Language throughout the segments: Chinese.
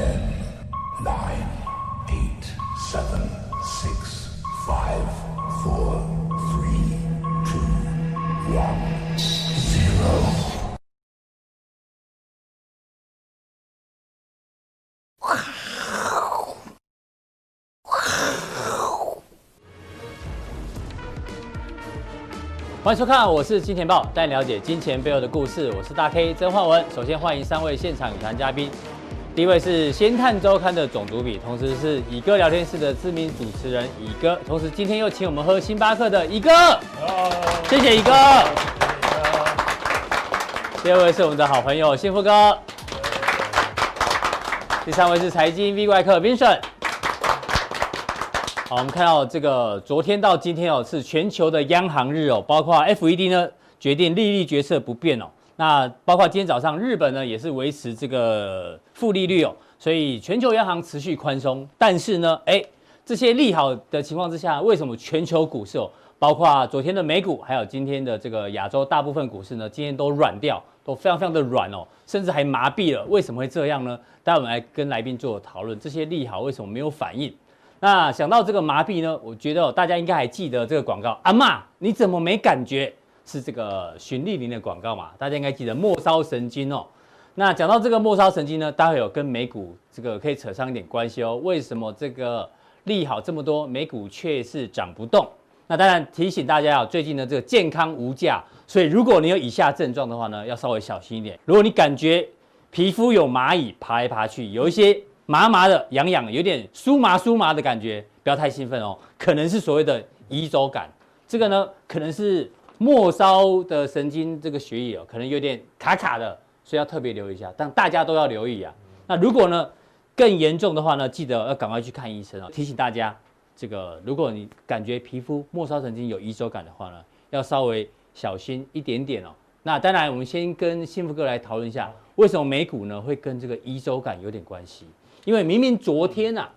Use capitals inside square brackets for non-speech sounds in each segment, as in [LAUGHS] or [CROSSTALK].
Ten, nine, eight, seven, six, five, four, three, two, one, zero. 欢迎收看，我是金钱豹，带你了解金钱背后的故事。我是大 K 曾焕文。首先欢迎三位现场语谈嘉宾，第一位是《先探周刊》的总主笔，同时是乙哥聊天室的知名主持人乙哥，同时今天又请我们喝星巴克的乙哥，谢谢乙哥。第二位是我们的好朋友幸福哥，第三位是财经 V 怪客 Vincent。好，我们看到这个昨天到今天哦，是全球的央行日哦，包括 FED 呢决定利率决策不变哦，那包括今天早上日本呢也是维持这个负利率哦，所以全球央行持续宽松，但是呢，哎，这些利好的情况之下，为什么全球股市哦，包括昨天的美股，还有今天的这个亚洲大部分股市呢，今天都软掉，都非常非常的软哦，甚至还麻痹了，为什么会这样呢？待会我们来跟来宾做讨论，这些利好为什么没有反应？那想到这个麻痹呢，我觉得大家应该还记得这个广告。阿嬷，你怎么没感觉？是这个循利林的广告嘛？大家应该记得末梢神经哦。那讲到这个末梢神经呢，待会有跟美股这个可以扯上一点关系哦。为什么这个利好这么多，美股却是涨不动？那当然提醒大家啊，最近的这个健康无价，所以如果你有以下症状的话呢，要稍微小心一点。如果你感觉皮肤有蚂蚁爬来爬去，有一些。麻麻的、痒痒，有点酥麻酥麻的感觉，不要太兴奋哦，可能是所谓的移走感。这个呢，可能是末梢的神经这个血液哦，可能有点卡卡的，所以要特别留意一下。但大家都要留意啊。那如果呢更严重的话呢，记得要赶快去看医生哦。提醒大家，这个如果你感觉皮肤末梢神经有移走感的话呢，要稍微小心一点点哦。那当然，我们先跟幸福哥来讨论一下，为什么美股呢会跟这个移走感有点关系？因为明明昨天呐、啊，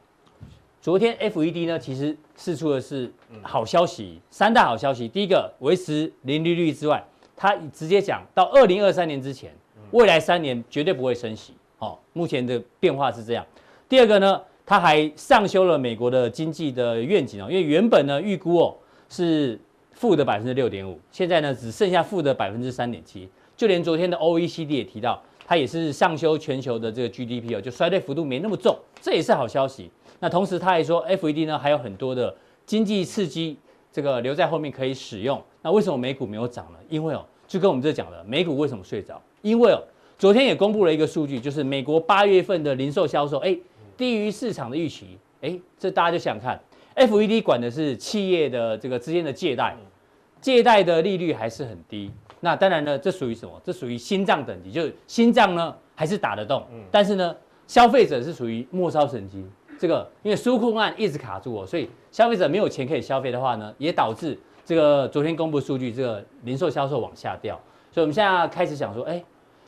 昨天 FED 呢其实释出的是好消息，三大好消息。第一个维持零利率之外，他直接讲到二零二三年之前，未来三年绝对不会升息。哦，目前的变化是这样。第二个呢，他还上修了美国的经济的愿景哦，因为原本呢预估哦是负的百分之六点五，现在呢只剩下负的百分之三点七。就连昨天的 OECD 也提到。它也是上修全球的这个 GDP 哦，就衰退幅度没那么重，这也是好消息。那同时他还说，FED 呢还有很多的经济刺激，这个留在后面可以使用。那为什么美股没有涨呢？因为哦，就跟我们这讲的，美股为什么睡着？因为哦，昨天也公布了一个数据，就是美国八月份的零售销售，哎，低于市场的预期。哎，这大家就想看，FED 管的是企业的这个之间的借贷，借贷的利率还是很低。那当然呢，这属于什么？这属于心脏等级，就是心脏呢还是打得动，嗯，但是呢，消费者是属于末梢神经，这个因为纾困案一直卡住我，所以消费者没有钱可以消费的话呢，也导致这个昨天公布数据，这个零售销售往下掉。所以我们现在开始想说，哎，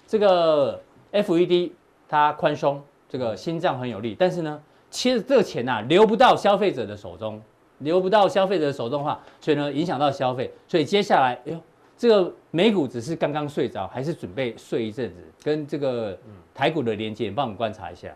这个 FED 它宽松，这个心脏很有力，但是呢，其实这个钱呐、啊、流不到消费者的手中，流不到消费者手中的话，所以呢影响到消费，所以接下来，哎呦。这个美股只是刚刚睡着，还是准备睡一阵子？跟这个台股的连接，帮我们观察一下。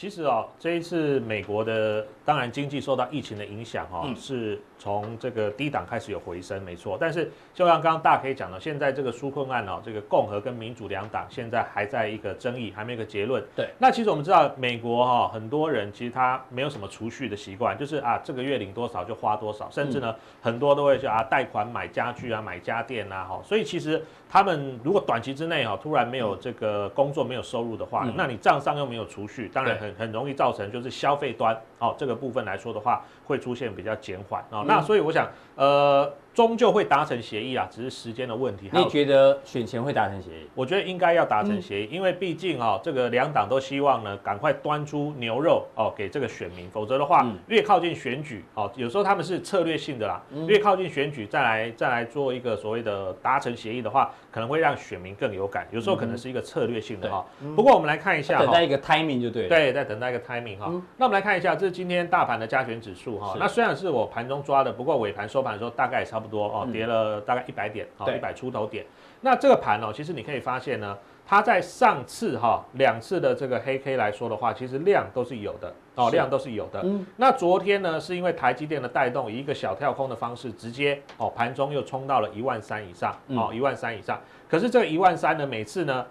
好，其实哦，这一次美国的当然经济受到疫情的影响哈、哦，是。从这个低档开始有回升，没错。但是就像刚刚大家可以讲到，现在这个纾困案哦，这个共和跟民主两党现在还在一个争议，还没有一个结论。对。那其实我们知道，美国哈、哦、很多人其实他没有什么储蓄的习惯，就是啊这个月领多少就花多少，甚至呢、嗯、很多都会去啊贷款买家具啊买家电啊哈。所以其实他们如果短期之内哈突然没有这个工作没有收入的话，嗯、那你账上又没有储蓄，当然很很容易造成就是消费端哦这个部分来说的话会出现比较减缓啊。那所以我想，呃。终究会达成协议啊，只是时间的问题。你觉得选前会达成协议？我觉得应该要达成协议，因为毕竟啊，这个两党都希望呢，赶快端出牛肉哦给这个选民，否则的话，越靠近选举哦，有时候他们是策略性的啦，越靠近选举再来再来做一个所谓的达成协议的话，可能会让选民更有感。有时候可能是一个策略性的哈。不过我们来看一下，等待一个 timing 就对了。对，在等待一个 timing 哈。那我们来看一下，这是今天大盘的加权指数哈。那虽然是我盘中抓的，不过尾盘收盘的时候大概也差不多哦，跌了。呃，大概一百点，好，一百出头点。那这个盘哦，其实你可以发现呢，它在上次哈两次的这个黑 K 来说的话，其实量都是有的哦，量都是有的。嗯，那昨天呢，是因为台积电的带动，以一个小跳空的方式，直接哦盘中又冲到了一万三以上，哦一万三以上。可是这个一万三呢，每次呢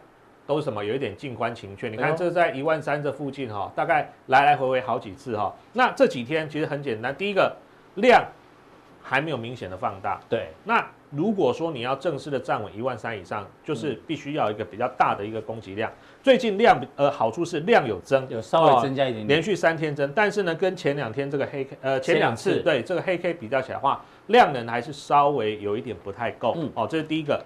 都是什么？有一点静观情却。你看这在一万三这附近哈，大概来来回回好几次哈。那这几天其实很简单，第一个量还没有明显的放大。对，那。如果说你要正式的站稳一万三以上，就是必须要一个比较大的一个供给量。最近量呃好处是量有增，有稍微增加一点点，连续三天增。但是呢，跟前两天这个黑 K 呃前两次对这个黑 K 比较起来的话，量能还是稍微有一点不太够。哦，这是第一个。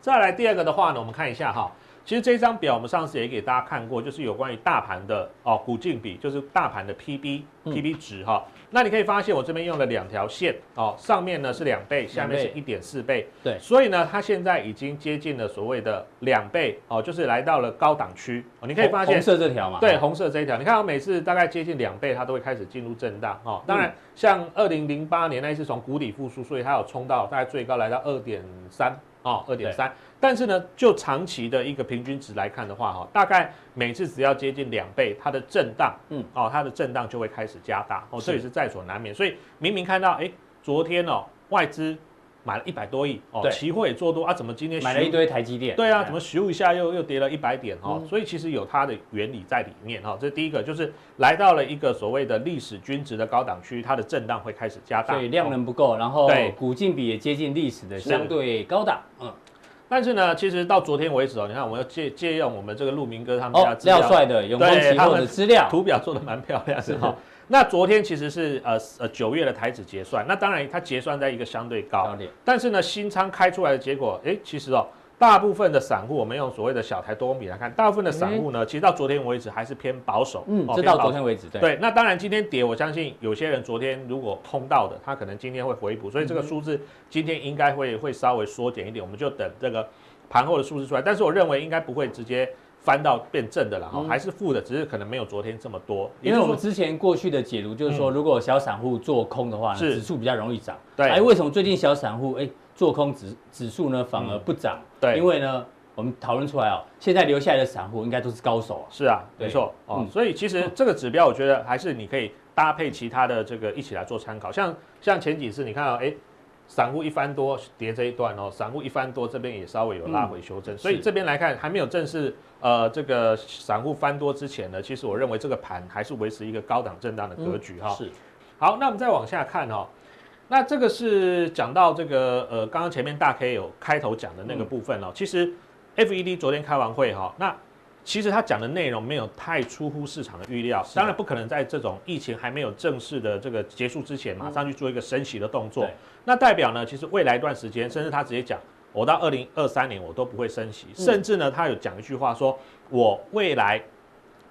再来第二个的话呢，我们看一下哈。其实这张表我们上次也给大家看过，就是有关于大盘的哦股净比，就是大盘的 PB PB 值哈。那你可以发现我这边用了两条线哦，上面呢是两倍，下面是一点四倍。对，所以呢，它现在已经接近了所谓的两倍哦，就是来到了高档区哦。你可以发现红色这条嘛，对，红色这一条，你看我每次大概接近两倍，它都会开始进入震荡哦。当然，像二零零八年那一次从谷底复苏，所以它有冲到大概最高来到二点三哦，二点三。但是呢，就长期的一个平均值来看的话，哈，大概每次只要接近两倍，它的震荡，嗯，哦，它的震荡就会开始加大，哦，这也是在所难免。所以明明看到，哎，昨天哦，外资买了一百多亿，哦，期货也做多啊，怎么今天买了一堆台积电？对啊，怎么咻一下又又跌了一百点？哦，所以其实有它的原理在里面，哈，这第一个，就是来到了一个所谓的历史均值的高档区，它的震荡会开始加大，所以量能不够，然后对股净比也接近历史的相对高档，嗯。但是呢，其实到昨天为止哦，你看我们要借借用我们这个陆明哥他们家资料帅的永丰期货的资料，图表做的蛮漂亮的哈。那昨天其实是呃呃九月的台指结算，那当然它结算在一个相对高，但是呢新仓开出来的结果，哎，其实哦。大部分的散户，我们用所谓的小台多空比来看，大部分的散户呢，其实到昨天为止还是偏保守。嗯，直到昨天为止，对。对，那当然今天跌，我相信有些人昨天如果空到的，他可能今天会回补，所以这个数字今天应该会会稍微缩减一点，我们就等这个盘后的数字出来。但是我认为应该不会直接翻到变正的了哈，还是负的，只是可能没有昨天这么多。因为我们之前过去的解读就是说，如果小散户做空的话，指数比较容易涨。对。哎，为什么最近小散户哎做空指指数呢反而不涨？对，因为呢。我们讨论出来哦，现在留下来的散户应该都是高手啊。是啊，没错哦。所以其实这个指标，我觉得还是你可以搭配其他的这个一起来做参考。像像前几次你看到，哎，散户一翻多跌这一段哦，散户一翻多这边也稍微有拉回修正。所以这边来看还没有正式呃这个散户翻多之前呢，其实我认为这个盘还是维持一个高档震荡的格局哈。是。好，那我们再往下看哈。那这个是讲到这个呃刚刚前面大 K 有开头讲的那个部分哦，其实。FED 昨天开完会哈，那其实他讲的内容没有太出乎市场的预料，当然不可能在这种疫情还没有正式的这个结束之前，马上去做一个升息的动作。那代表呢，其实未来一段时间，甚至他直接讲，我到二零二三年我都不会升息，甚至呢，他有讲一句话说，我未来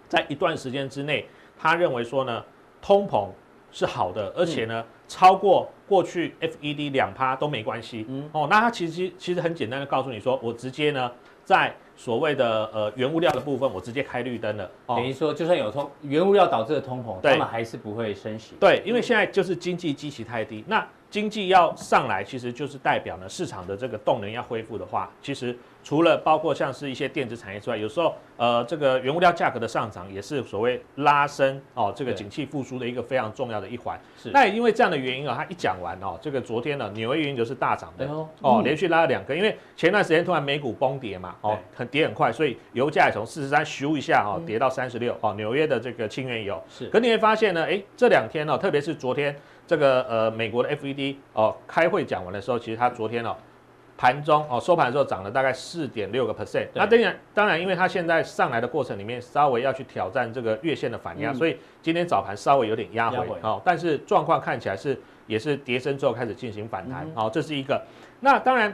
在一段时间之内，他认为说呢，通膨是好的，而且呢，超过过去 FED 两趴都没关系。嗯哦，那它其实其实很简单的告诉你说，我直接呢。在所谓的呃原物料的部分，我直接开绿灯了，等于说就算有通原物料导致的通膨，他们还是不会升息。对，因为现在就是经济基期太低，那经济要上来，其实就是代表呢市场的这个动能要恢复的话，其实。除了包括像是一些电子产业之外，有时候呃这个原物料价格的上涨也是所谓拉升哦这个景气复苏的一个非常重要的一环。是。那也因为这样的原因啊，它一讲完哦，这个昨天呢纽约原油是大涨的哦，连续拉了两根，因为前段时间突然美股崩跌嘛哦，很跌很快，所以油价也从四十三咻一下哦跌到三十六哦，纽约的这个轻原油是。可你会发现呢，哎这两天哦，特别是昨天这个呃美国的 FED 哦开会讲完的时候，其实它昨天哦。盘中哦，收盘的时候涨了大概四点六个 percent。那当然，当然，因为它现在上来的过程里面，稍微要去挑战这个月线的反压，嗯、所以今天早盘稍微有点压回哦。回但是状况看起来是也是跌升之后开始进行反弹，好、嗯，这是一个。那当然，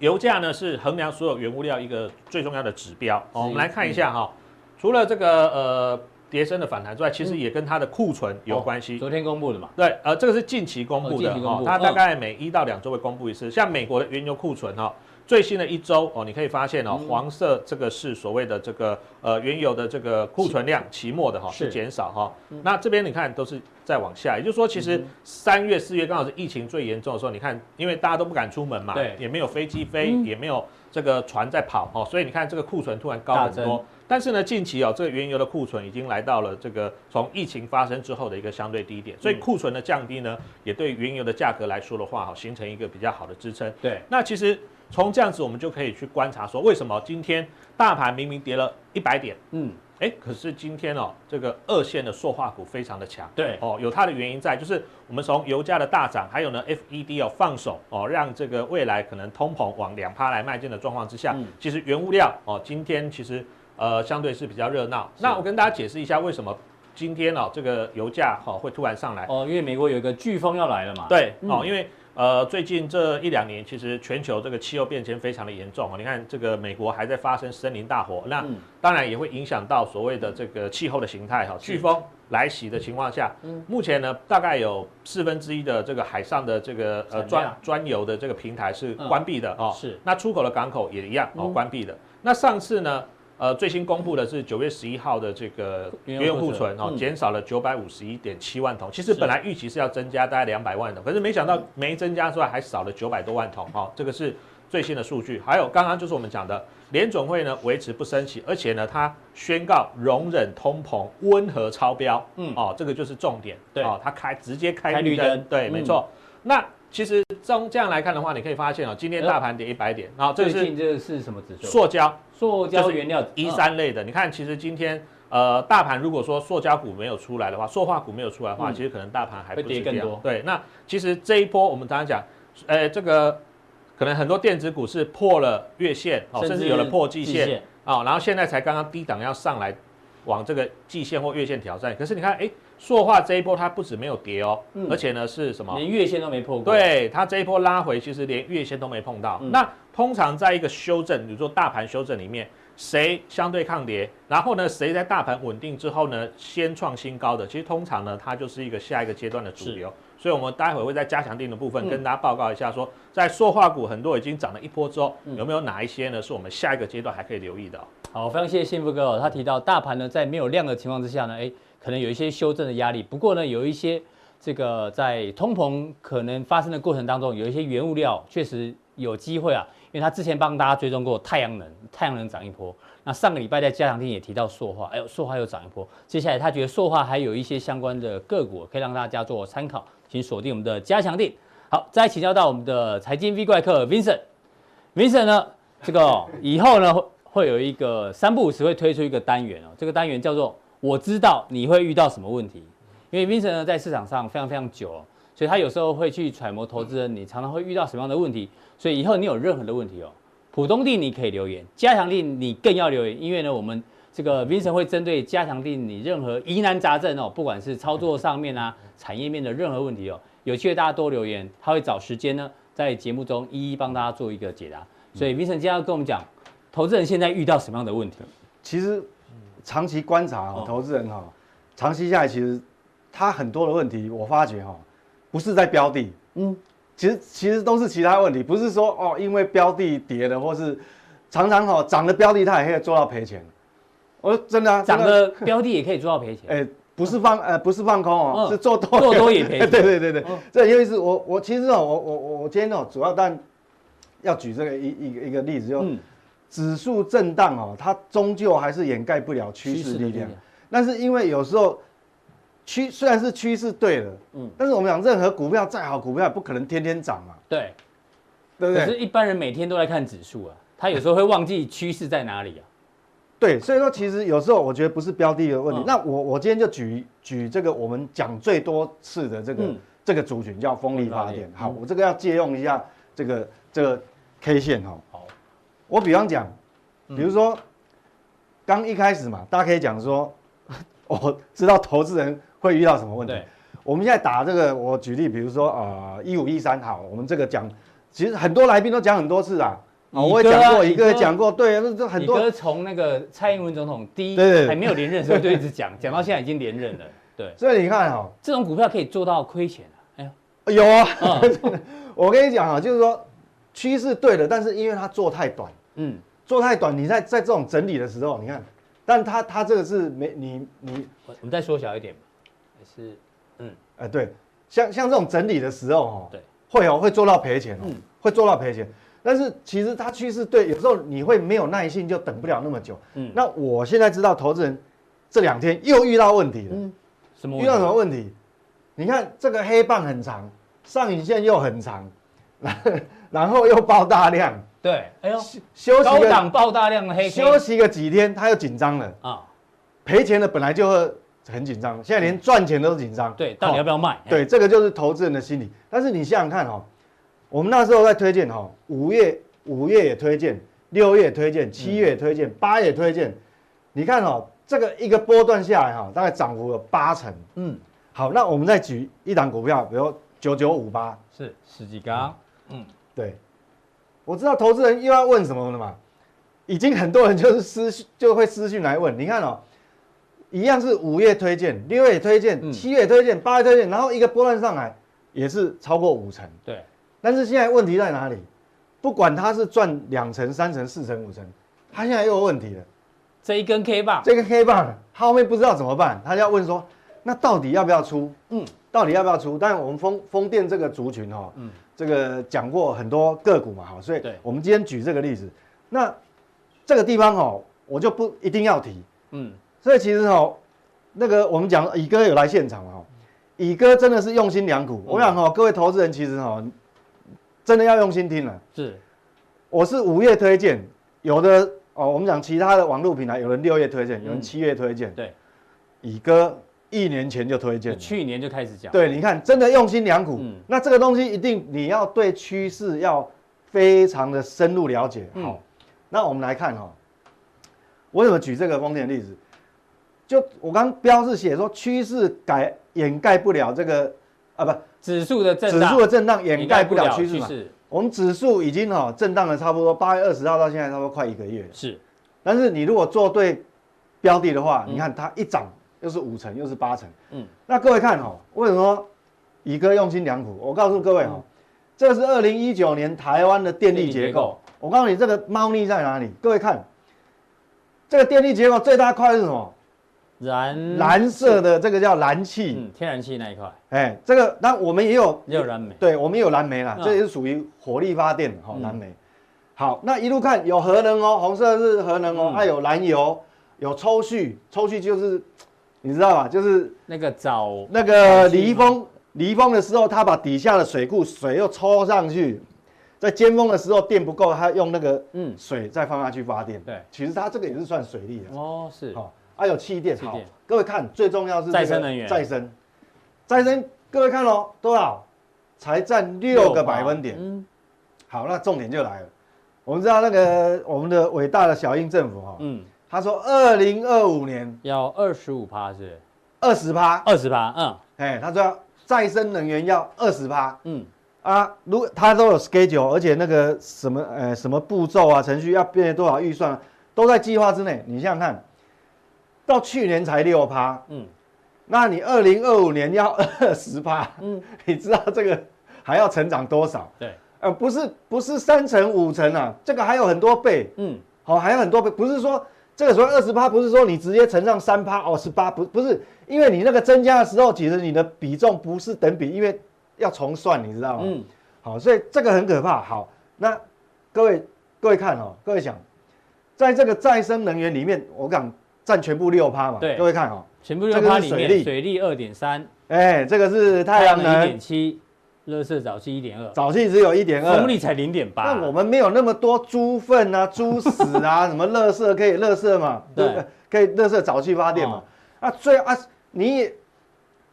油价呢是衡量所有原物料一个最重要的指标。哦，我们来看一下哈，除了这个呃。跌升的反弹之外，其实也跟它的库存有关系。昨天公布的嘛？对，呃，这个是近期公布的哦，它大概每一到两周会公布一次。像美国的原油库存哈，最新的一周哦，你可以发现哦，黄色这个是所谓的这个呃原油的这个库存量期末的哈是减少哈。那这边你看都是在往下，也就是说，其实三月四月刚好是疫情最严重的时候，你看，因为大家都不敢出门嘛，对，也没有飞机飞，也没有这个船在跑哦，所以你看这个库存突然高很多。但是呢，近期哦，这个原油的库存已经来到了这个从疫情发生之后的一个相对低点，所以库存的降低呢，也对原油的价格来说的话，哈，形成一个比较好的支撑。对，那其实。从这样子，我们就可以去观察说，为什么今天大盘明明跌了一百点，嗯，哎，可是今天哦，这个二线的塑化股非常的强，对，哦，有它的原因在，就是我们从油价的大涨，还有呢，FED 哦放手哦，让这个未来可能通膨往两趴来迈进的状况之下，嗯、其实原物料哦，今天其实呃相对是比较热闹。那我跟大家解释一下，为什么今天哦这个油价哈、哦、会突然上来？哦，因为美国有一个飓风要来了嘛。对，哦，因为。呃，最近这一两年，其实全球这个气候变迁非常的严重哦。你看，这个美国还在发生森林大火，那当然也会影响到所谓的这个气候的形态哈。飓风来袭的情况下，目前呢，大概有四分之一的这个海上的这个呃专专油的这个平台是关闭的哦。是。那出口的港口也一样哦，关闭的。那上次呢？呃，最新公布的是九月十一号的这个原油库存哦，减少了九百五十一点七万桶。其实本来预期是要增加大概两百万桶，可是没想到没增加之外，还少了九百多万桶哈。这个是最新的数据。还有刚刚就是我们讲的联准会呢维持不升息，而且呢它宣告容忍通膨温和超标。嗯哦，这个就是重点。对哦，它开直接开绿灯。对，没错。那其实从这样来看的话，你可以发现哦，今天大盘跌一百点，然后这是这是什么指数？塑胶。塑胶原料一三类的，你看，其实今天呃，大盘如果说塑胶股没有出来的话，塑化股没有出来的话，其实可能大盘还会跌更多。对，那其实这一波我们常常讲，呃，这个可能很多电子股是破了月线，哦，甚至有了破季线啊，然后现在才刚刚低档要上来往这个季线或月线挑战。可是你看，哎，塑化这一波它不止没有跌哦，而且呢是什么？连月线都没破过。对，它这一波拉回，其实连月线都没碰到。那通常在一个修正，比如说大盘修正里面，谁相对抗跌，然后呢，谁在大盘稳定之后呢，先创新高的，其实通常呢，它就是一个下一个阶段的主流。所以，我们待会会在加强定的部分跟大家报告一下说，说在塑化股很多已经涨了一波之后，有没有哪一些呢，是我们下一个阶段还可以留意的？好，非常谢谢幸福哥哦，他提到大盘呢在没有量的情况之下呢，诶，可能有一些修正的压力。不过呢，有一些这个在通膨可能发生的过程当中，有一些原物料确实有机会啊。因为他之前帮大家追踪过太阳能，太阳能涨一波。那上个礼拜在加强錠也提到塑化，哎呦，塑化又涨一波。接下来他觉得塑化还有一些相关的个股可以让大家做参考，请锁定我们的加强定。好，再请教到我们的财经 V 怪客 Vincent，Vincent 呢，这个以后呢会有一个三不五时会推出一个单元哦，这个单元叫做我知道你会遇到什么问题，因为 Vincent 呢在市场上非常非常久哦。所以他有时候会去揣摩投资人，你常常会遇到什么样的问题。所以以后你有任何的问题哦，普通地你可以留言，加强地你更要留言，因为呢，我们这个 Vincent 会针对加强地你任何疑难杂症哦，不管是操作上面啊、[LAUGHS] 产业面的任何问题哦，有机会大家多留言，他会找时间呢在节目中一一帮大家做一个解答。所以 Vincent 今天要跟我们讲，投资人现在遇到什么样的问题？其实长期观察哦，投资人哈，长期下来其实他很多的问题，我发觉哈。不是在标的，嗯，其实其实都是其他问题，不是说哦，因为标的跌了，或是常常哈涨的标的，它也可以做到赔钱。我说真的啊，涨的标的也可以做到赔钱。哎，不是放呃不是放空哦，是做多做多也赔钱。对对对对，这因为是我我其实哦我我我我今天哦主要但要举这个一一个一个例子，就指数震荡哦，它终究还是掩盖不了趋势力量。但是因为有时候。趋虽然是趋势对了，嗯，但是我们讲任何股票再好，股票也不可能天天涨嘛，对，对不对？可是一般人每天都在看指数啊，他有时候会忘记趋势在哪里啊。对，所以说其实有时候我觉得不是标的的问题。嗯、那我我今天就举举这个我们讲最多次的这个、嗯、这个族群叫风力发电。好，我这个要借用一下这个这个 K 线哈。好，我比方讲，比如说刚一开始嘛，大家可以讲说，[LAUGHS] 我知道投资人。会遇到什么问题？我们现在打这个，我举例，比如说呃，一五一三，好，我们这个讲，其实很多来宾都讲很多次啊，啊，我也讲过，一个也讲过，对，那这很多。从那个蔡英文总统第一对还没有连任的时候就一直讲，[LAUGHS] 讲到现在已经连任了，对。所以你看哈，这种股票可以做到亏钱啊，哎呀，有啊，[LAUGHS] 我跟你讲啊，就是说，趋势对的，但是因为它做太短，嗯，做太短，你在在这种整理的时候，你看，但它它这个是没你你，我们再缩小一点，还是嗯，哎、呃、对，像像这种整理的时候哦，对，会哦会做到赔钱哦，嗯、会做到赔钱，但是其实它趋势对，有时候你会没有耐性，就等不了那么久，嗯，那我现在知道投资人这两天又遇到问题了，嗯，什么遇到什么问题？你看这个黑棒很长，上影线又很长。[LAUGHS] 然后又爆大量，对，哎呦，休息高档爆大量的黑，休息个几天，他又紧张了。啊，赔钱的本来就会很紧张，现在连赚钱都是紧张，对，到底要不要卖？对，这个就是投资人的心理。但是你想想看哦，我们那时候在推荐哈，五月五月也推荐，六月也推荐，七月也推荐，八月也推荐，你看哦，这个一个波段下来哈，大概涨幅有八成，嗯，好，那我们再举一档股票，比如九九五八，是十几刚。嗯，对，我知道投资人又要问什么了嘛，已经很多人就是私讯就会私讯来问，你看哦，一样是五月推荐，六月推荐，七月推荐，八月推荐，然后一个波段上来也是超过五成，对，但是现在问题在哪里？不管他是赚两成、三成、四成、五成，他现在又有问题了。这一根 K 棒，这根 K 棒，他后面不知道怎么办，他就要问说，那到底要不要出？嗯，到底要不要出？但是我们风风电这个族群哈、哦，嗯。这个讲过很多个股嘛，哈，所以我们今天举这个例子。那这个地方哦，我就不一定要提，嗯。所以其实哦，那个我们讲乙哥有来现场哈，乙哥真的是用心良苦。我想哦，各位投资人其实哦，真的要用心听了。是，我是五月推荐，有的哦，我们讲其他的网络平台，有人六月推荐，有人七月推荐。对，乙哥。一年前就推荐，去年就开始讲。对，你看，真的用心良苦。嗯，那这个东西一定你要对趋势要非常的深入了解。好，那我们来看哈，我怎么举这个风电例子？就我刚标是写说趋势改掩盖不了这个啊，不，指数的震荡，指数的震荡掩盖不了趋势嘛。我们指数已经哈震荡了差不多八月二十号到现在差不多快一个月了。是，但是你如果做对标的的话，你看它一涨。又是五成，又是八成，嗯，那各位看哦，为什么说乙哥用心良苦？我告诉各位哈，这是二零一九年台湾的电力结构。我告诉你，这个猫腻在哪里？各位看，这个电力结构最大块是什么？燃蓝色的这个叫燃气，嗯，天然气那一块。哎，这个那我们也有也有燃煤，对，我们也有燃煤啦，这也是属于火力发电哈，燃煤。好，那一路看有核能哦，红色是核能哦，还有燃油，有抽蓄，抽蓄就是。你知道吧？就是那个早那个离峰离峰的时候，他把底下的水库水又抽上去，在尖峰的时候电不够，他用那个嗯水再放下去发电。对，其实他这个也是算水利的哦，是好，还有气电。好，各位看，最重要是再生能源，再生，再生。各位看喽，多少？才占六个百分点。嗯，好，那重点就来了。我们知道那个我们的伟大的小英政府哈，嗯。他说：“二零二五年要二十五趴是二十趴，二十趴，嗯，哎，他说再生能源要二十趴，嗯。啊，如果他都有 schedule，而且那个什么呃什么步骤啊程序要变多少预算，都在计划之内。你想想看，到去年才六趴，嗯，那你二零二五年要二十趴，嗯，[LAUGHS] 你知道这个还要成长多少？对，呃，不是不是三成五成啊，这个还有很多倍，嗯，好，还有很多倍，不是说。”这个时候二十趴不是说你直接乘上三趴哦，十八不不是，因为你那个增加的时候，其实你的比重不是等比，因为要重算，你知道吗？嗯，好，所以这个很可怕。好，那各位各位看哦，各位想，在这个再生能源里面，我讲占全部六趴嘛，对，各位看哦，全部六趴里面，水力二点三，哎，这个是太阳能一点七。垃圾沼气一点二，早期只有一点二，风力才零点八。那我们没有那么多猪粪啊、[LAUGHS] 猪屎啊，什么乐色可以乐色嘛？对，可以乐色早期发电嘛？啊，最啊，你也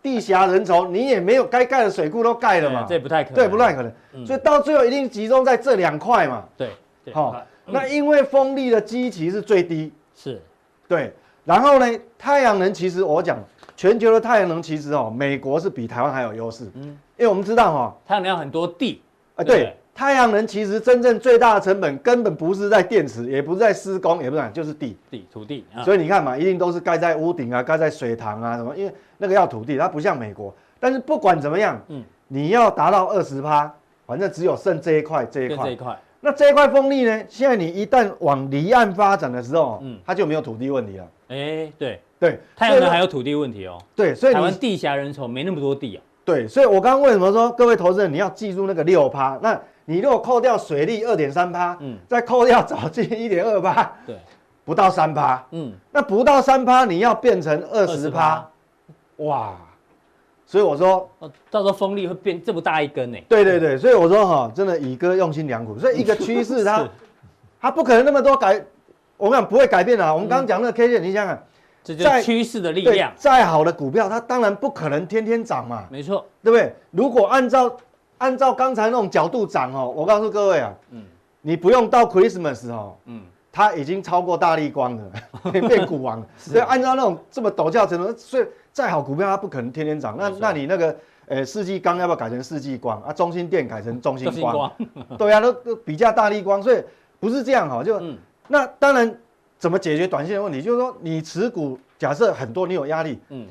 地狭人稠，你也没有该盖的水库都盖了嘛？这不太可能，对，不太可能。所以到最后一定集中在这两块嘛？对，好，那因为风力的基期是最低，是，对。然后呢，太阳能其实我讲。全球的太阳能其实哦，美国是比台湾还有优势，嗯，因为我们知道哈，太阳能要很多地，啊，对，太阳能其实真正最大的成本根本不是在电池，也不是在施工，也不是，就是地，地土地，啊所以你看嘛，一定都是盖在屋顶啊，盖在水塘啊什么，因为那个要土地，它不像美国。但是不管怎么样，嗯，你要达到二十趴，反正只有剩这一块这一块。这一块。那这一块风力呢？现在你一旦往离岸发展的时候，嗯，它就没有土地问题了。哎、欸，对对，太阳能还有土地问题哦。对，所以台湾地狭人稠，没那么多地啊。对，所以我刚刚为什么说各位投资人你要记住那个六趴？那你如果扣掉水利二点三趴，嗯，再扣掉藻金一点二趴，对，不到三趴，嗯，那不到三趴你要变成二十趴，哇！所以我说，到时候风力会变这么大一根呢？对对对，所以我说哈，真的以哥用心良苦。所以一个趋势它，它 [LAUGHS] 它不可能那么多改，我们讲不会改变的。我们刚刚讲那个 K 线，你想想，这就是趋势的力量。再好的股票，它当然不可能天天涨嘛。没错，对不对？如果按照按照刚才那种角度涨哦，我告诉各位啊，嗯，你不用到 Christmas 哦，嗯，它已经超过大立光了，[LAUGHS] 变股王了。所以按照那种这么陡峭程度，所以。再好股票，它不可能天天涨。那那你那个，呃，世纪钢要不要改成世纪光啊？中心电改成中心光？光对啊，都都比价大立光，所以不是这样哈。就、嗯、那当然，怎么解决短线的问题？就是说，你持股假设很多，你有压力，嗯，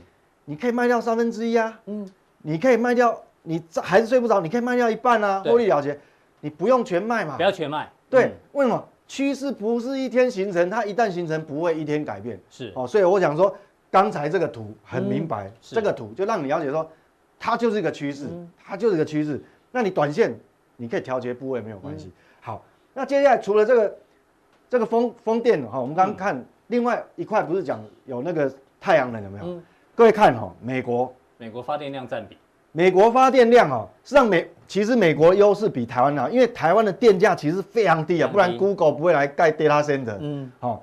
你可以卖掉三分之一啊，嗯，你可以卖掉，你还是睡不着，你可以卖掉一半啊，获利了结，你不用全卖嘛，不要全卖。对，嗯、为什么？趋势不是一天形成，它一旦形成，不会一天改变。是哦，所以我想说。刚才这个图很明白，嗯、这个图就让你了解说，它就是一个趋势，嗯、它就是一个趋势。那你短线你可以调节部位没有关系。嗯、好，那接下来除了这个这个风风电哈，我们刚刚看另外一块不是讲有那个太阳能有没有？嗯、各位看哈，美国。美国发电量占比，美国发电量哦，实际上美其实美国优势比台湾好，因为台湾的电价其实非常低啊，不然 Google 不会来盖 data center。嗯，好，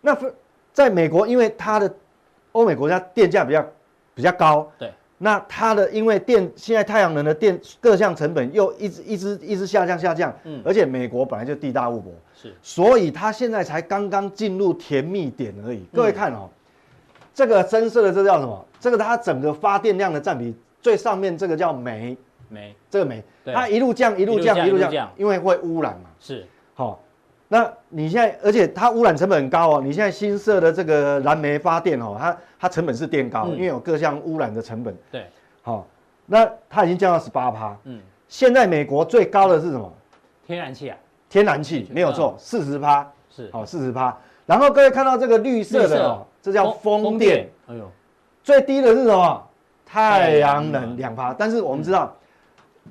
那在美国因为它的欧美国家电价比较比较高，对，那它的因为电现在太阳能的电各项成本又一直一直一直下降下降，嗯，而且美国本来就地大物博，是，所以它现在才刚刚进入甜蜜点而已。嗯、各位看哦，这个深色的这叫什么？这个它整个发电量的占比最上面这个叫煤，煤，这个煤，它一路降一路降一路降，路降因为会污染嘛，是，好、哦。那你现在，而且它污染成本很高哦。你现在新设的这个燃煤发电哦，它它成本是垫高，因为有各项污染的成本。对，好，那它已经降到十八趴。嗯，现在美国最高的是什么？天然气啊，天然气没有错，四十趴。是，好，四十趴。然后各位看到这个绿色的哦，这叫风电。哎呦，最低的是什么？太阳能两趴。但是我们知道，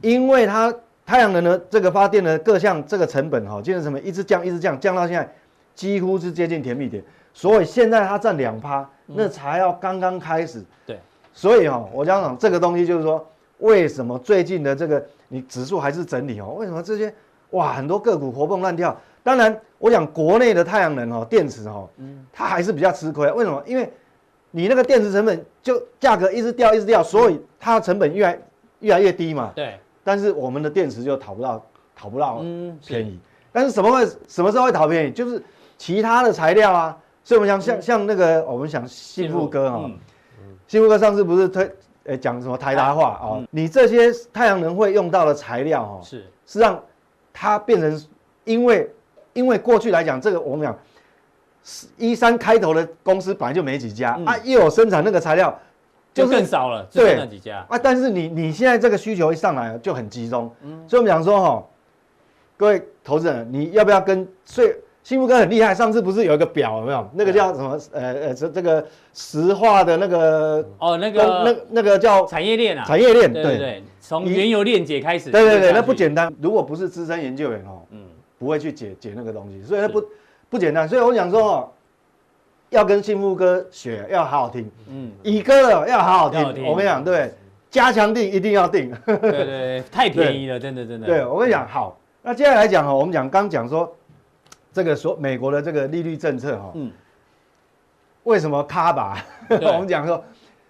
因为它。太阳能的这个发电的各项这个成本哈，建设成本一直降，一直降，降到现在几乎是接近甜蜜点。所以现在它占两趴，那才要刚刚开始。对，所以哈，我讲讲这个东西，就是说为什么最近的这个你指数还是整理哦？为什么这些哇很多个股活蹦乱跳？当然，我讲国内的太阳能哦，电池哦，嗯，它还是比较吃亏。为什么？因为你那个电池成本就价格一直掉，一直掉，所以它的成本越来越来越低嘛。对。但是我们的电池就讨不到，讨不到便宜。嗯、但是什么会什么时候会讨便宜？就是其他的材料啊。所以我们想像、嗯、像那个，我们想幸福哥哈，幸福哥上次不是推诶讲什么台达化哦？你这些太阳能会用到的材料哦，是是让它变成因为因为过去来讲，这个我们讲一三开头的公司本来就没几家、嗯、啊，又有生产那个材料。就更少了，就那几家啊！但是你你现在这个需求一上来就很集中，嗯，所以我们讲说哈，各位投资人，你要不要跟？所以信富哥很厉害，上次不是有一个表有没有？那个叫什么？呃呃，这这个石化的那个哦，那个那那个叫产业链啊，产业链对对对，从原油链解开始，对对对，那不简单。如果不是资深研究员哦，嗯，不会去解解那个东西，所以那不不简单。所以我讲说哦。要跟幸福哥学，要好好听。嗯，乙哥的要好好听。我跟你讲，对，加强定一定要定。对对对，太便宜了，真的真的。对，我跟你讲，好，那接下来讲哈，我们讲刚讲说，这个说美国的这个利率政策哈，嗯，为什么卡吧？[LAUGHS] 我们讲说，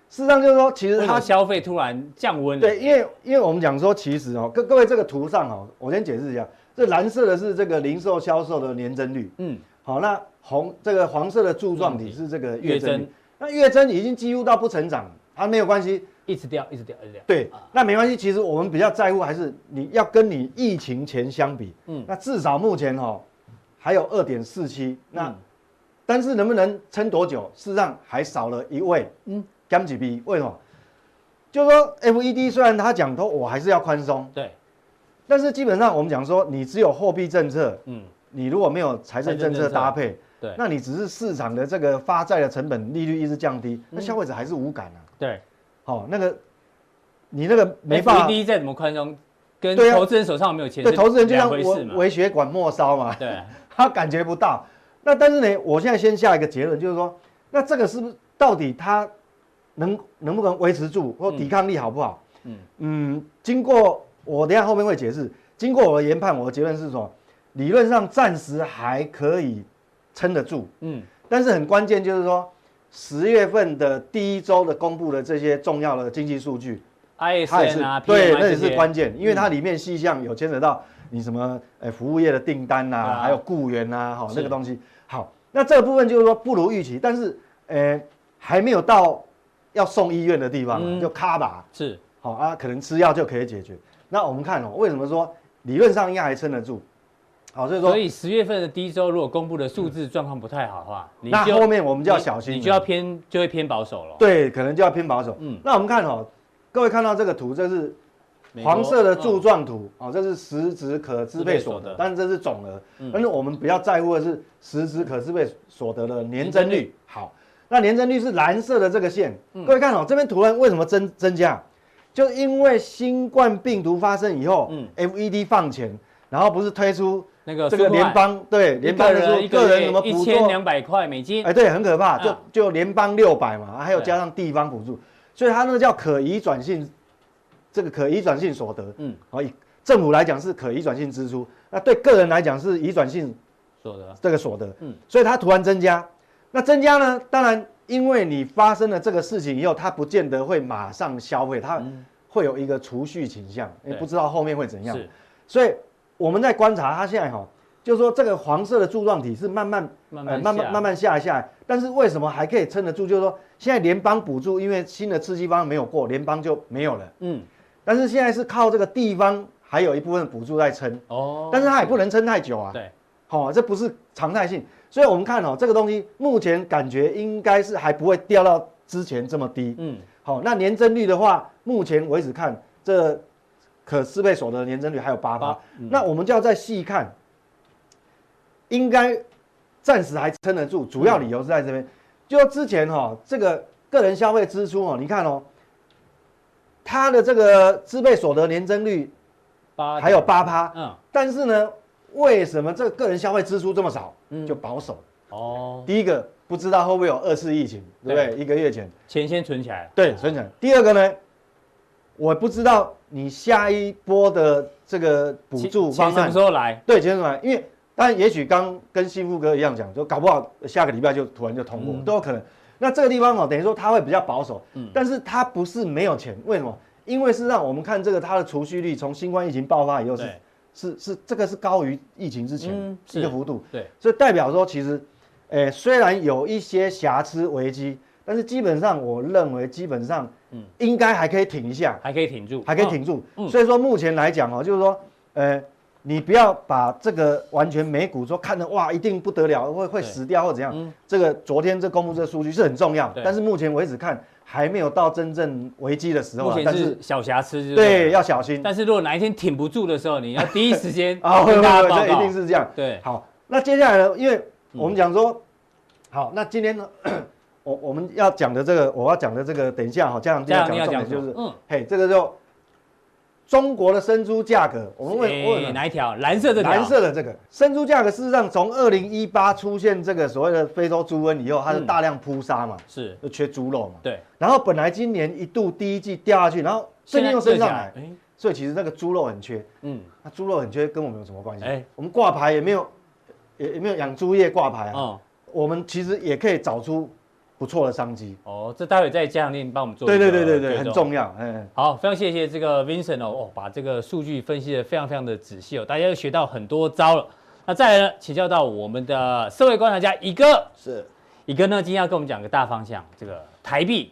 事实上就是说，其实它消费突然降温。对，因为因为我们讲说，其实哦，各各位这个图上哦，我先解释一下，这蓝色的是这个零售销售的年增率。嗯，好，那。红这个黄色的柱状体是这个月增，那月增已经几乎到不成长，它没有关系，一直掉，一直掉，一直掉。对，那没关系。其实我们比较在乎还是你要跟你疫情前相比，嗯，那至少目前哈还有二点四七，那但是能不能撑多久？事实上还少了一位，嗯，减几 B？？为什么？就是说 FED 虽然他讲说我还是要宽松，对，但是基本上我们讲说，你只有货币政策，嗯，你如果没有财政政策搭配，对，那你只是市场的这个发债的成本利率一直降低，那消费者还是无感啊。对，好，那个你那个没办法。FED 再怎么宽松，跟投资人手上没有钱，对，投资人就像微血管末梢嘛，对，[LAUGHS] 他感觉不到。那但是呢，我现在先下一个结论，就是说，那这个是不是到底它能能不能维持住，或抵抗力好不好？嗯嗯，经过我等下后面会解释，经过我的研判，我的结论是说，理论上暂时还可以撑得住。嗯，但是很关键就是说，十月份的第一周的公布的这些重要的经济数据。ISM 啊，对，那也是关键，因为它里面细项有牵扯到你什么，呃，服务业的订单呐，还有雇员呐，哈，那个东西。好，那这个部分就是说不如预期，但是，呃，还没有到要送医院的地方，就卡吧。是，好啊，可能吃药就可以解决。那我们看哦，为什么说理论上应该还撑得住？好，所以说，所以十月份的第一周如果公布的数字状况不太好的话，那后面我们就要小心，你就要偏就会偏保守了。对，可能就要偏保守。嗯，那我们看哦。各位看到这个图，这是黄色的柱状图啊，这是实质可支配所得，但是这是总额。但是我们比较在乎的是实质可支配所得的年增率。好，那年增率是蓝色的这个线。各位看哦，这边图案为什么增增加？就因为新冠病毒发生以后嗯，FED 放钱，然后不是推出那个这个联邦对联邦的说个人什么一千两百块美金？哎，对，很可怕，就就联邦六百嘛，还有加上地方补助。所以它那个叫可移转性，这个可移转性所得，嗯，好，以政府来讲是可移转性支出，那对个人来讲是移转性所得，这个所得，嗯，所以它突然增加，那增加呢，当然因为你发生了这个事情以后，它不见得会马上消费，它会有一个储蓄倾向，你不知道后面会怎样，所以我们在观察它现在哈。就是说，这个黄色的柱状体是慢慢、慢慢、慢慢、慢慢下来下来，但是为什么还可以撑得住？就是说，现在联邦补助因为新的刺激方案没有过，联邦就没有了。嗯，但是现在是靠这个地方还有一部分补助在撑。哦，但是它也不能撑太久啊。对，好，这不是常态性，所以我们看哦，这个东西目前感觉应该是还不会掉到之前这么低。嗯，好，那年增率的话，目前为止看这可支配所得的年增率还有八趴，那我们就要再细看。应该暂时还撑得住，主要理由是在这边，就之前哈，这个个人消费支出哦，你看哦，它的这个支配所得年增率八还有八趴，嗯，但是呢，为什么这个个人消费支出这么少？嗯，就保守哦。第一个不知道会不会有二次疫情，对不对？一个月前钱先存起来，对，存起来。第二个呢，我不知道你下一波的这个补助方案什么时候来？对，什么时候来？因为但也许刚跟幸福哥一样讲，就搞不好下个礼拜就突然就通过，都有可能。那这个地方哦，等于说他会比较保守，嗯，但是他不是没有钱，为什么？因为是让我们看这个它的储蓄率从新冠疫情爆发以后是是是这个是高于疫情之前一个幅度，对，所以代表说其实，诶，虽然有一些瑕疵危机，但是基本上我认为基本上，嗯，应该还可以挺一下，还可以挺住，还可以挺住。所以说目前来讲哦，就是说，呃。你不要把这个完全美股说看的哇，一定不得了，会会死掉或怎样。嗯、这个昨天这公布这个数据是很重要，但是目前为止看还没有到真正危机的时候。目前是小瑕疵是，对，要小心。但是如果哪一天挺不住的时候，你要第一时间 [LAUGHS] 啊，会会会，这一定是这样。对，好，那接下来呢？因为我们讲说，嗯、好，那今天呢，我我们要讲的这个，我要讲的这个，等一下哈，这样这样讲重点就是，嗯，嘿，这个就。中国的生猪价格，我们问问哪一条？蓝色的蓝色的这个生猪价格，事实上从二零一八出现这个所谓的非洲猪瘟以后，它是大量扑杀嘛，是就缺猪肉嘛。对。然后本来今年一度第一季掉下去，然后最近又升上来，所以其实那个猪肉很缺。嗯，那猪肉很缺跟我们有什么关系？哎，我们挂牌也没有，也也没有养猪业挂牌啊。我们其实也可以找出。不错的商机哦，这待会再加强錠帮我们做。对对对对对，很重要。嗯，好，非常谢谢这个 Vincent 哦，哦，把这个数据分析的非常非常的仔细哦，大家又学到很多招了。那再来呢，请教到我们的社会观察家乙哥，是乙哥呢，今天要跟我们讲个大方向，这个台币，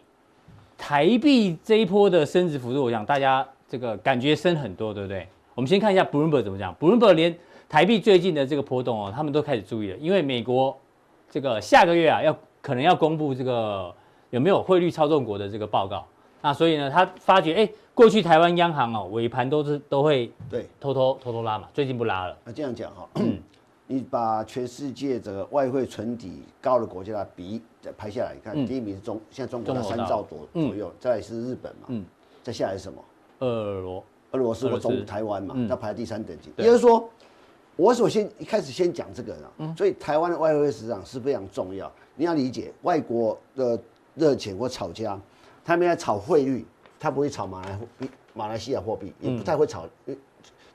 台币这一波的升值幅度，我想大家这个感觉升很多，对不对？我们先看一下 Bloomberg 怎么讲，Bloomberg 连台币最近的这个波动哦，他们都开始注意了，因为美国这个下个月啊要。可能要公布这个有没有汇率操纵国的这个报告，那所以呢，他发觉，哎，过去台湾央行哦，尾盘都是都会对。偷偷偷偷拉嘛，最近不拉了。那这样讲哈，你把全世界这个外汇存底高的国家的比排下来，你看第一名是中，现在中国的三兆多左右，再来是日本嘛，嗯，再下来是什么？俄罗。俄罗斯或中台湾嘛，它排第三等级。也就是说，我首先一开始先讲这个呢，所以台湾的外汇市场是非常重要。你要理解外国的热钱或炒家，他们在炒汇率，他不会炒马来马来西亚货币，也不太会炒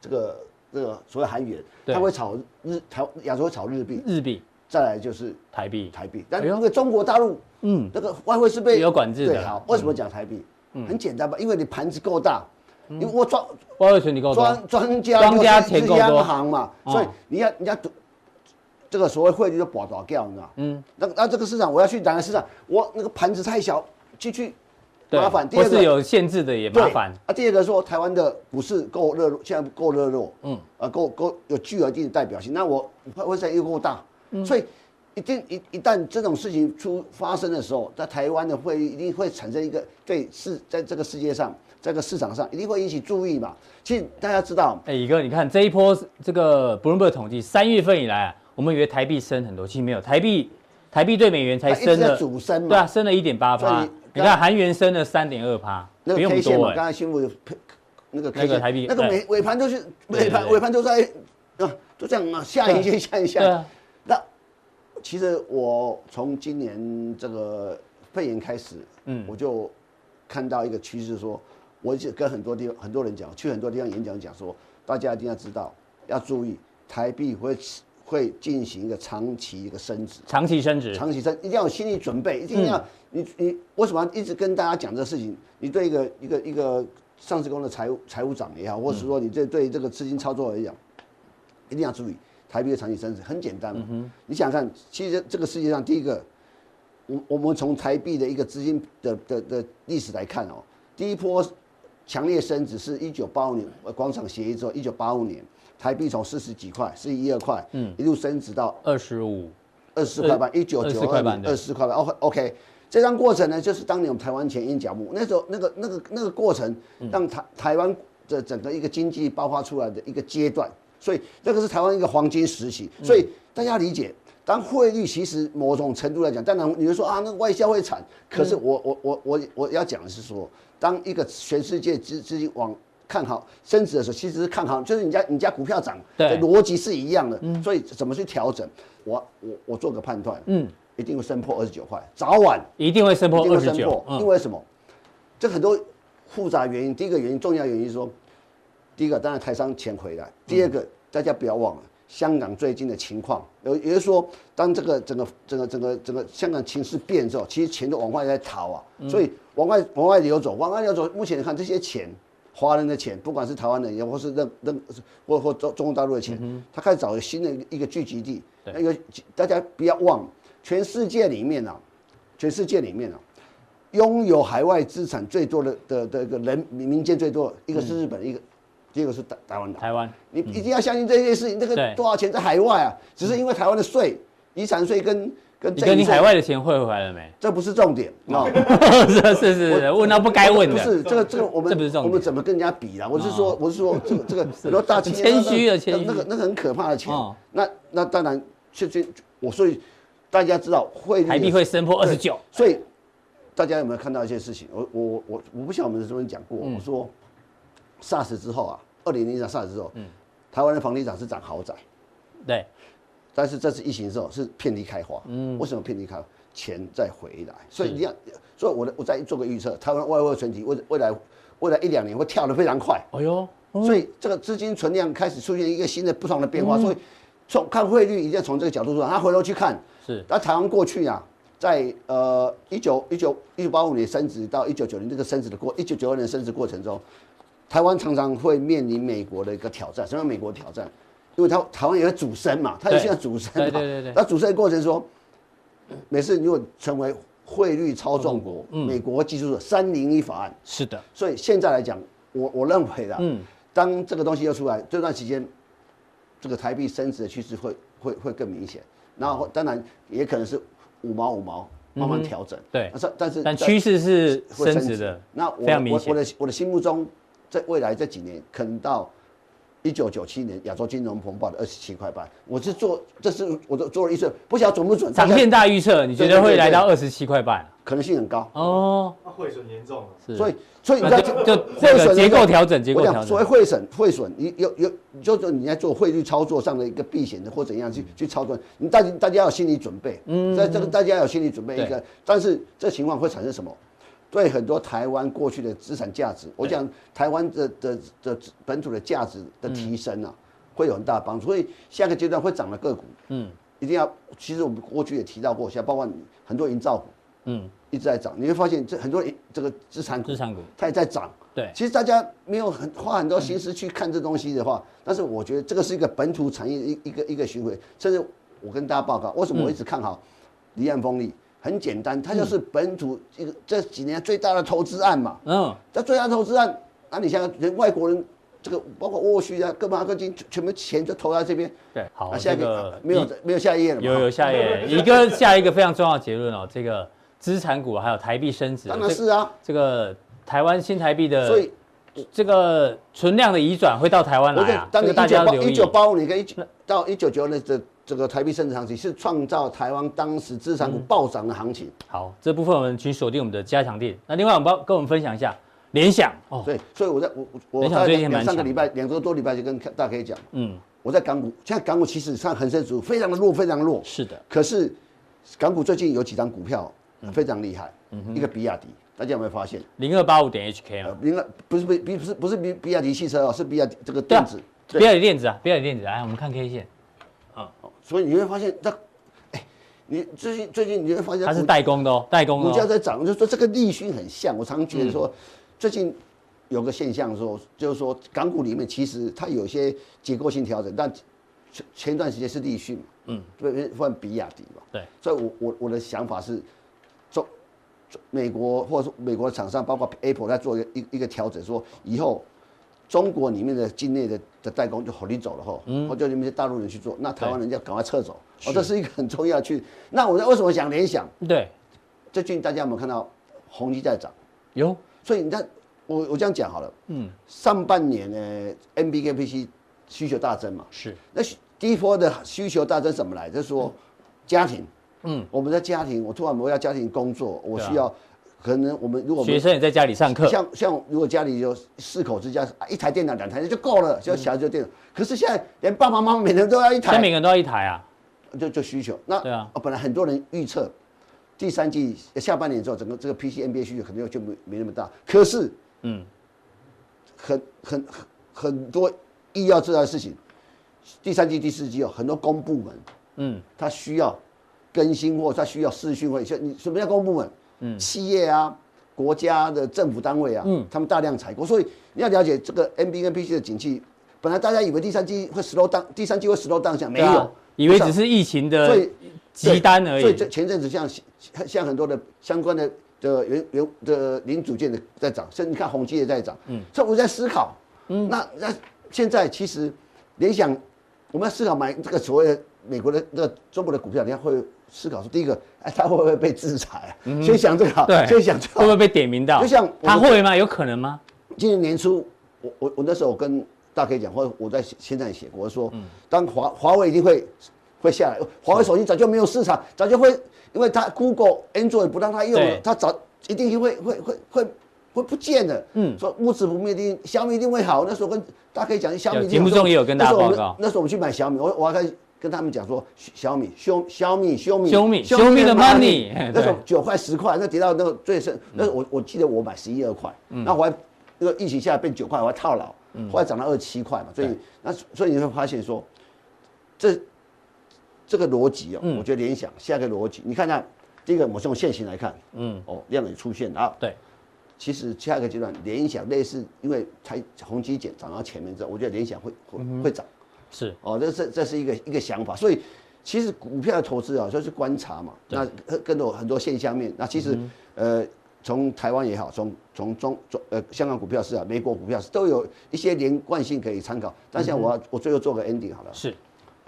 这个这个所谓韩元，他会炒日台亚洲会炒日币，日币，再来就是台币，台币。但因为中国大陆，嗯，那个外汇是被有管制的。好，为什么讲台币？很简单吧，因为你盘子够大，因为我专外汇存底够，专专家庄家填够，央行嘛，所以你要你要赌。这个所谓汇率就保多掉，你知道嗯，那那这个市场我要去哪个市场？我那个盘子太小，进去麻烦。第二个是有限制的也麻烦。啊，第二个说台湾的股市够热络，现在够热络，嗯，啊够够有具有一定的代表性。那我会在又够大，所以一定一一旦这种事情出发生的时候，在台湾的汇率一定会产生一个对世在这个世界上这个市场上一定会引起注意嘛。其实大家知道，哎，宇哥，你看这一波这个 Bloomberg 统计，三月份以来啊。我们以为台币升很多，其实没有，台币台币对美元才升了，主升嘛，对啊，升了一点八趴。你看韩元升了三点二趴，那个 K 线嘛，刚才新闻那个 K 线，台币那个尾尾盘就是尾盘尾盘都在啊，就这样嘛，下一线下一下。那其实我从今年这个肺炎开始，嗯，我就看到一个趋势，说，我就跟很多地方很多人讲，去很多地方演讲讲说，大家一定要知道，要注意台币会。会进行一个长期一个升值，长期升值，长期升，一定要有心理准备，一定要你你为什么一直跟大家讲这个事情？你对一个一个一个上市公司的财务财务长也好，或者是说你这对这个资金操作来讲，一定要注意台币的长期升值。很简单嘛，你想看，其实这个世界上第一个，我我们从台币的一个资金的的的历史来看哦，第一波强烈升值是一九八五年广场协议之后，一九八五年。台币从四十几块，四十一二块，嗯，一路升值到二十五、二十四块半，一九九二年二十四块半。OK OK，这张过程呢，就是当年我们台湾前鹰角木，那时候那个那个那个过程，让台台湾的整个一个经济爆发出来的一个阶段，所以这个是台湾一个黄金时期。所以大家理解，当汇率其实某种程度来讲，当然你会说啊，那个外销会惨，可是我我我我我要讲的是说，当一个全世界资资金往看好升值的时候，其实是看好，就是你家你家股票涨，对，逻辑是一样的，嗯，所以怎么去调整？我我我做个判断，嗯，一定会升破二十九块，早晚一定会升破二十九，因为什么？这很多复杂原因，第一个原因，重要原因是说，第一个当然台商钱回来，第二个大家不要忘了香港最近的情况，有也就是说，当这个整个整个整个整个香港情势变之后，其实钱都往外在逃啊，所以往外往外流走，往外流走，目前你看这些钱。华人的钱，不管是台湾人也或是任任或或中中国大陆的钱，他开始找新的一个聚集地。那个大家不要忘，全世界里面啊，全世界里面啊，拥有海外资产最多的的的一个人民间最多，一个是日本，一个第二个是台台湾的。台湾，你一定要相信这件事情。这个多少钱在海外啊？只是因为台湾的税，遗产税跟。你跟你海外的钱汇回来了没？这不是重点啊！[LAUGHS] 是是是，问到不该问的。不是这个这个我们这不是重点，我们怎么跟人家比啊？我是说我是说这个 [LAUGHS] 这个很多大企业谦虚的谦虚，那个那个很可怕的钱。那那当然，确实我所以大家知道汇台币会升破二十九。所以大家有没有看到一些事情？我我我我不晓得我们这边讲过，我说 SARS 之后啊，二零零三 SARS 之后，嗯。台湾的房地产是涨豪宅，对。但是这次疫情之后是遍地开花，嗯，为什么遍地开？花？钱再回来，所以你要，所以我的我再做个预测，台湾外汇存底未未来未来一两年会跳得非常快，哎呦，所以这个资金存量开始出现一个新的不同的变化，所以从看汇率一定要从这个角度说，他回头去看，是，那台湾过去啊，在呃一九一九一九八五年升值到一九九零这个升值的过一九九二年升值过程中，台湾常常会面临美国的一个挑战，什么美国挑战？因为它台湾有个主升嘛，它也需要主升嘛。对对对。那主升的过程说，每次如果成为汇率操纵国，美国记住了三零一法案。是的。所以现在来讲，我我认为的，嗯，当这个东西又出来，这段时间，这个台币升值的趋势会会会更明显。然后当然也可能是五毛五毛慢慢调整。对，但是但是但趋势是升值的。那我我我的我的心目中，在未来这几年，可能到。一九九七年亚洲金融风暴的二十七块半，我是做，这是我都做了预测，不晓得准不准。长线大预测，你觉得会来到二十七块半？可能性很高哦。那汇损严重了，是。所以所以你在就汇损结构调整，结构调整。所谓汇损汇损，你有有就是你在做汇率操作上的一个避险的或怎样去去操作，你大大家要有心理准备。嗯。在这个大家要有心理准备一个，但是这情况会产生什么？对很多台湾过去的资产价值，我讲台湾的的的本土的价值的提升啊，会有很大的帮助。所以下个阶段会涨的个股，嗯，一定要。其实我们过去也提到过，像包括很多营造股，嗯，一直在涨。你会发现这很多这个资产股，资产股它也在涨。对，其实大家没有很花很多心思去看这东西的话，但是我觉得这个是一个本土产业一一个一个循环。甚至我跟大家报告，为什么我一直看好离岸风力？很简单，它就是本土一个这几年最大的投资案嘛。嗯，这最大的投资案，那你像人外国人，这个包括沃旭啊、哥本哈根金，全部钱就投在这边。对，好，下一个没有没有下一页了。有有下一页，[LAUGHS] 一个下一个非常重要的结论哦，这个资产股还有台币升值。当然是啊，这个台湾新台币的，所以这个存量的移转会到台湾来啊。当你一九八五年跟一九到一九九年的。这个台币升值行情是创造台湾当时资产股暴涨的行情。嗯、好，这部分我们请锁定我们的加强店。那另外，我们帮跟我们分享一下联想哦。对，所以我在我我我在两三个礼拜两周多礼拜就跟大家可以讲，嗯，我在港股，现在港股其实上恒生指数非常的弱，非常的弱。是的。可是港股最近有几张股票非常厉害，一个比亚迪，大家有没有发现？零二八五点 HK 啊，零二不是不不是不是比比亚迪汽车哦，是比亚迪这个电子，比亚迪电子啊，比亚迪电子，来我们看 K 线。所以你会发现，它，哎，你最近最近你会发现它是代工的哦，代工的。股价在涨，就是说这个利讯很像。我常觉得说，最近有个现象说，就是说港股里面其实它有些结构性调整，但前前段时间是利讯，嗯，对，换比亚迪嘛。对。所以我我我的想法是，中美国或者说美国的厂商，包括 Apple 在做一个一一个调整，说以后。中国里面的境内的的代工就好你走了哈，嗯，或者你们大陆人去做，那台湾人就要赶快撤走，哦，这是一个很重要去。那我为什么想联想？对，最近大家有没有看到宏碁在涨？有，所以你看我我这样讲好了，嗯，上半年呢，NBKPC 需求大增嘛，是，那第一波的需求大增怎么来？就是说家庭，嗯，我们的家庭，我突然我要家庭工作，我需要。可能我们如果学生也在家里上课，像像如果家里有四口之家，一台电脑两台就够了，就小孩就电脑。可是现在连爸爸妈妈每人都要一台，现在每个人都要一台啊，就就需求。那对啊，本来很多人预测第三季下半年之后，整个这个 PC NBA 需求可能就没没那么大。可是，嗯，很很很很多意料之外的事情，第三季第四季哦很多公部门，嗯，他需要更新或他需要视讯会，像你什么叫公部门？嗯，企业啊，国家的政府单位啊，嗯，他们大量采购，所以你要了解这个 NB 跟 PC 的景气。本来大家以为第三季会 slow down，第三季会 slow down 下，没有，以为只是疫情的急单而已。所以这前阵子像像很多的相关的的原原的零组件的在涨，甚至你看宏基也在涨。嗯，所以我在思考，嗯，那那现在其实联想，我们要思考买这个所谓的美国的这个中国的股票，你看会。思考说，第一个，哎，他会不会被制裁啊？嗯、先想这个，对，先想这个，会不会被点名到？就像他会吗？有可能吗？今年年初，我我我那时候我跟大家可以讲，或者我在现在写过，我说，当华华为一定会会下来，华为手机早就没有市场，早就会，因为它 Google Android 不让它用了，它早一定会会会会会不见的。嗯，说物质不灭，一定小米一定会好。那时候跟大家可以讲，小米节目中也有跟大家报告，那时候我们去买小米，我我还开始。跟他们讲说，小米、小小米、小米、小米、小米的 money，那时候九块十块，那跌到那个最深，那我我记得我买十一二块，那后来那个疫情下来变九块，我还套牢，后来涨到二十七块嘛，所以那所以你会发现说，这这个逻辑哦，我觉得联想下一个逻辑，你看看第一个，我们用线型来看，嗯，哦，量也出现了，对，其实下一个阶段联想类似，因为才宏基减涨到前面之后，我觉得联想会会会涨。是。哦，这这这是一个一个想法，所以其实股票的投资啊，就是观察嘛。那跟着很多现象面，那其实呃，从台湾也好，从从中中呃香港股票市啊，美国股票市都有一些连贯性可以参考。但是我要我最后做个 ending 好了。是，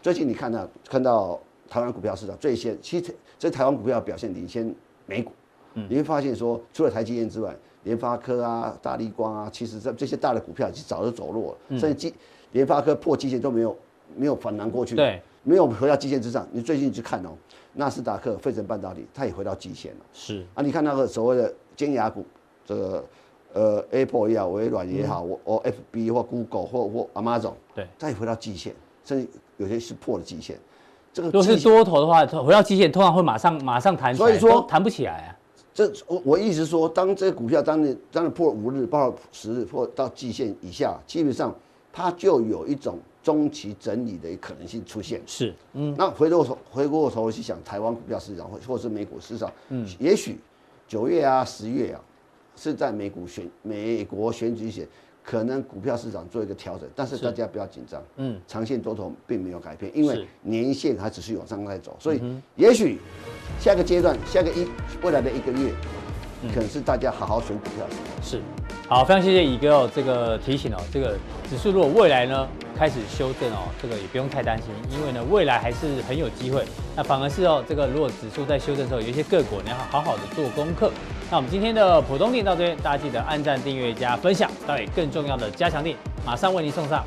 最近你看到看到台湾股票市场最先，其实这台湾股票表现领先美股，你会发现说，除了台积电之外，联发科啊、大立光啊，其实这这些大的股票其实早就走弱了，甚至基联发科破基线都没有没有反弹过去，对，没有回到基线之上。你最近去看哦，纳斯达克、费城半导体，它也回到基线了。是啊，你看那个所谓的尖牙股，这个呃 Apple 也好，微软也好，我我 FB 或 Google 或或 Amazon，对，它也回到基线，甚至有些是破了基线。这个如果是多头的话，回到基线通常会马上马上弹，所以说弹不起来啊。这我我意思说，当这个股票当你当你破五日、破十日、破到季线以下，基本上它就有一种中期整理的可能性出现。是，嗯，那回头头回过头去想台湾股票市场或或是美股市场，嗯，也许九月啊、十月啊，是在美股选美国选举前。可能股票市场做一个调整，但是大家不要紧张。嗯，长线多头并没有改变，因为年线还只是往上在走，所以也许下个阶段、下个一未来的一个月，可能是大家好好选股票的时候。是。好，非常谢谢乙哥哦，这个提醒哦，这个指数如果未来呢开始修正哦，这个也不用太担心，因为呢未来还是很有机会。那反而是哦，这个如果指数在修正的时候，有一些个股你要好好的做功课。那我们今天的普通店到这边，大家记得按赞、订阅、加分享，待会更重要的加强店马上为您送上。